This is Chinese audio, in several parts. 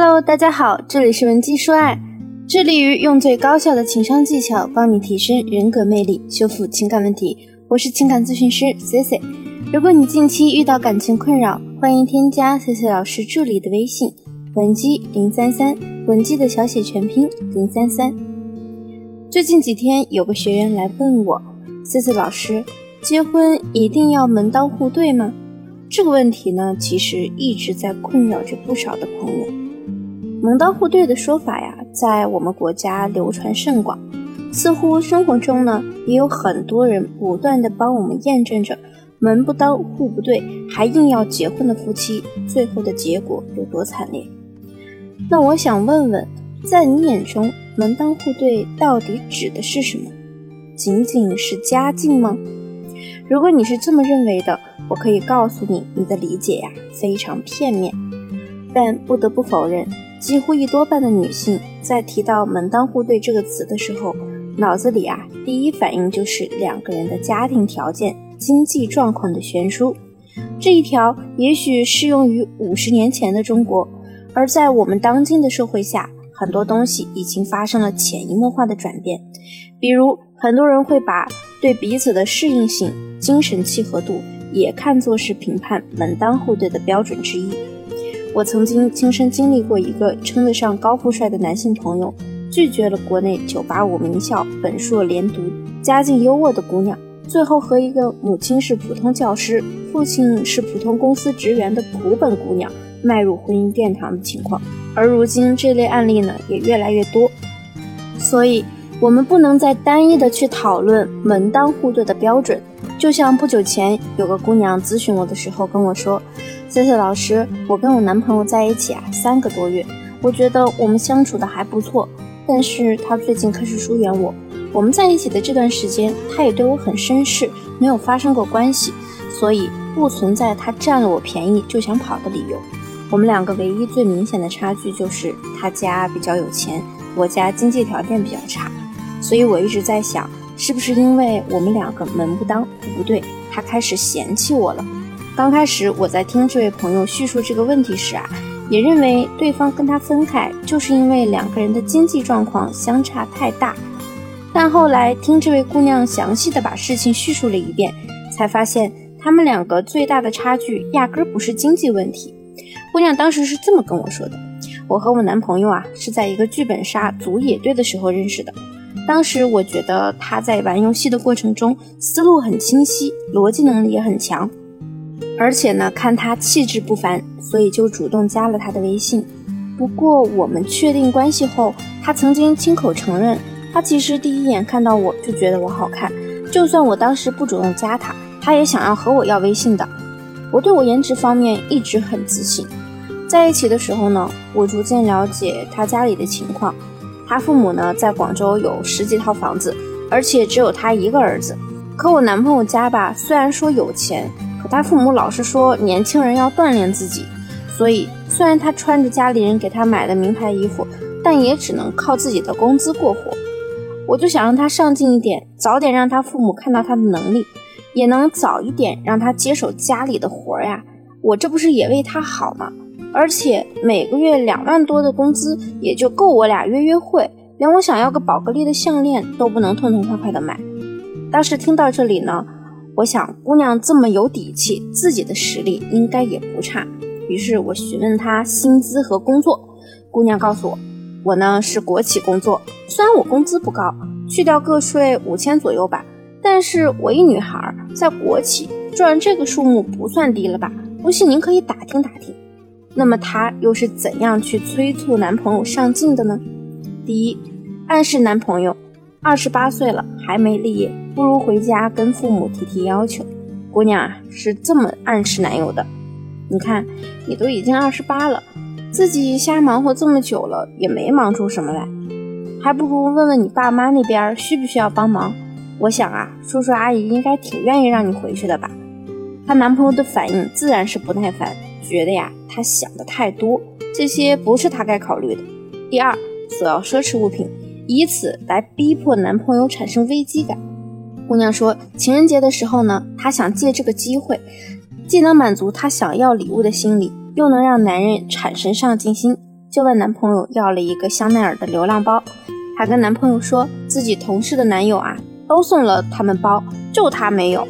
Hello，大家好，这里是文姬说爱，致力于用最高效的情商技巧帮你提升人格魅力，修复情感问题。我是情感咨询师 C C。如果你近期遇到感情困扰，欢迎添加 C C 老师助理的微信文姬零三三，文姬的小写全拼零三三。最近几天有个学员来问我，C C 老师，结婚一定要门当户对吗？这个问题呢，其实一直在困扰着不少的朋友。门当户对的说法呀，在我们国家流传甚广，似乎生活中呢，也有很多人不断的帮我们验证着门不当户不对，还硬要结婚的夫妻，最后的结果有多惨烈。那我想问问，在你眼中，门当户对到底指的是什么？仅仅是家境吗？如果你是这么认为的，我可以告诉你，你的理解呀非常片面。但不得不否认。几乎一多半的女性在提到“门当户对”这个词的时候，脑子里啊第一反应就是两个人的家庭条件、经济状况的悬殊。这一条也许适用于五十年前的中国，而在我们当今的社会下，很多东西已经发生了潜移默化的转变。比如，很多人会把对彼此的适应性、精神契合度也看作是评判门当户对的标准之一。我曾经亲身经历过一个称得上高富帅的男性朋友，拒绝了国内985名校本硕连读、家境优渥的姑娘，最后和一个母亲是普通教师、父亲是普通公司职员的普本姑娘迈入婚姻殿堂的情况。而如今这类案例呢也越来越多，所以我们不能再单一的去讨论门当户对的标准。就像不久前有个姑娘咨询我的时候跟我说。C C 老师，我跟我男朋友在一起啊三个多月，我觉得我们相处的还不错，但是他最近开始疏远我。我们在一起的这段时间，他也对我很绅士，没有发生过关系，所以不存在他占了我便宜就想跑的理由。我们两个唯一最明显的差距就是他家比较有钱，我家经济条件比较差，所以我一直在想，是不是因为我们两个门不当户不对，他开始嫌弃我了。刚开始我在听这位朋友叙述这个问题时啊，也认为对方跟他分开就是因为两个人的经济状况相差太大。但后来听这位姑娘详细的把事情叙述了一遍，才发现他们两个最大的差距压根不是经济问题。姑娘当时是这么跟我说的：“我和我男朋友啊是在一个剧本杀组野队的时候认识的，当时我觉得他在玩游戏的过程中思路很清晰，逻辑能力也很强。”而且呢，看他气质不凡，所以就主动加了他的微信。不过我们确定关系后，他曾经亲口承认，他其实第一眼看到我就觉得我好看，就算我当时不主动加他，他也想要和我要微信的。我对我颜值方面一直很自信。在一起的时候呢，我逐渐了解他家里的情况。他父母呢，在广州有十几套房子，而且只有他一个儿子。可我男朋友家吧，虽然说有钱。可他父母老是说年轻人要锻炼自己，所以虽然他穿着家里人给他买的名牌衣服，但也只能靠自己的工资过活。我就想让他上进一点，早点让他父母看到他的能力，也能早一点让他接手家里的活呀。我这不是也为他好吗？而且每个月两万多的工资也就够我俩约约会，连我想要个宝格丽的项链都不能痛痛快快的买。当时听到这里呢。我想，姑娘这么有底气，自己的实力应该也不差。于是我询问她薪资和工作，姑娘告诉我，我呢是国企工作，虽然我工资不高，去掉个税五千左右吧，但是我一女孩在国企赚这个数目不算低了吧？不信您可以打听打听。那么她又是怎样去催促男朋友上进的呢？第一，暗示男朋友。二十八岁了还没立业，不如回家跟父母提提要求。姑娘啊，是这么暗示男友的。你看，你都已经二十八了，自己瞎忙活这么久了，也没忙出什么来，还不如问问你爸妈那边需不需要帮忙。我想啊，叔叔阿姨应该挺愿意让你回去的吧。她男朋友的反应自然是不耐烦，觉得呀，她想的太多，这些不是他该考虑的。第二，索要奢侈物品。以此来逼迫男朋友产生危机感。姑娘说，情人节的时候呢，她想借这个机会，既能满足她想要礼物的心理，又能让男人产生上进心。就问男朋友要了一个香奈儿的流浪包。她跟男朋友说自己同事的男友啊都送了他们包，就她没有。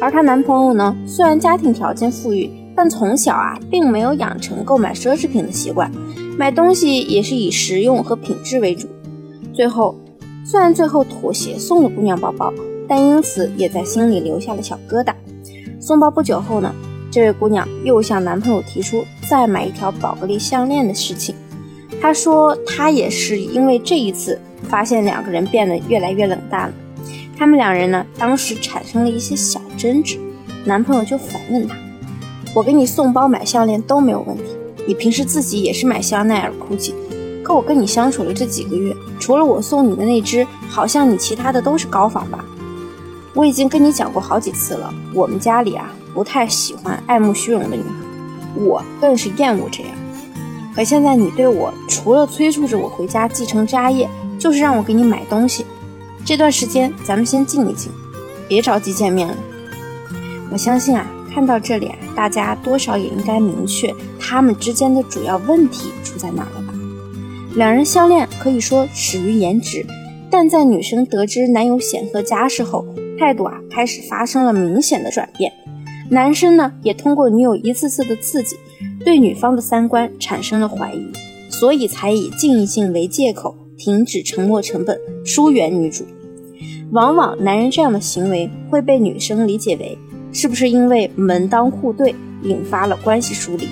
而她男朋友呢，虽然家庭条件富裕，但从小啊并没有养成购买奢侈品的习惯，买东西也是以实用和品质为主。最后，虽然最后妥协送了姑娘包包，但因此也在心里留下了小疙瘩。送包不久后呢，这位姑娘又向男朋友提出再买一条宝格丽项链的事情。她说她也是因为这一次发现两个人变得越来越冷淡了。他们两人呢，当时产生了一些小争执，男朋友就反问她：“我给你送包买项链都没有问题，你平时自己也是买香奈儿、GUCCI，可我跟你相处了这几个月，除了我送你的那只，好像你其他的都是高仿吧？我已经跟你讲过好几次了，我们家里啊不太喜欢爱慕虚荣的女孩，我更是厌恶这样。可现在你对我除了催促着我回家继承家业，就是让我给你买东西。”这段时间咱们先静一静，别着急见面了。我相信啊，看到这里啊，大家多少也应该明确他们之间的主要问题出在哪了吧？两人相恋可以说始于颜值，但在女生得知男友显赫家世后，态度啊开始发生了明显的转变。男生呢也通过女友一次次的刺激，对女方的三观产生了怀疑，所以才以静一静为借口，停止沉没成本，疏远女主。往往男人这样的行为会被女生理解为是不是因为门当户对引发了关系疏离？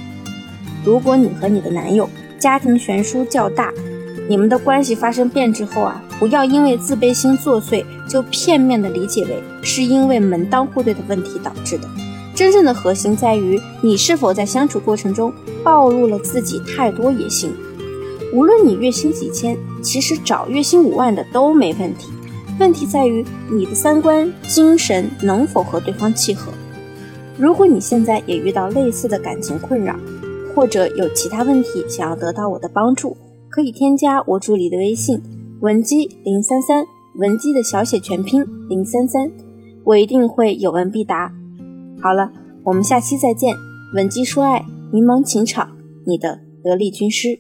如果你和你的男友家庭悬殊较大，你们的关系发生变质后啊，不要因为自卑心作祟就片面的理解为是因为门当户对的问题导致的。真正的核心在于你是否在相处过程中暴露了自己太多野心。无论你月薪几千，其实找月薪五万的都没问题。问题在于你的三观、精神能否和对方契合。如果你现在也遇到类似的感情困扰，或者有其他问题想要得到我的帮助，可以添加我助理的微信文姬零三三，文姬的小写全拼零三三，我一定会有问必答。好了，我们下期再见。文姬说爱，迷茫情场，你的得力军师。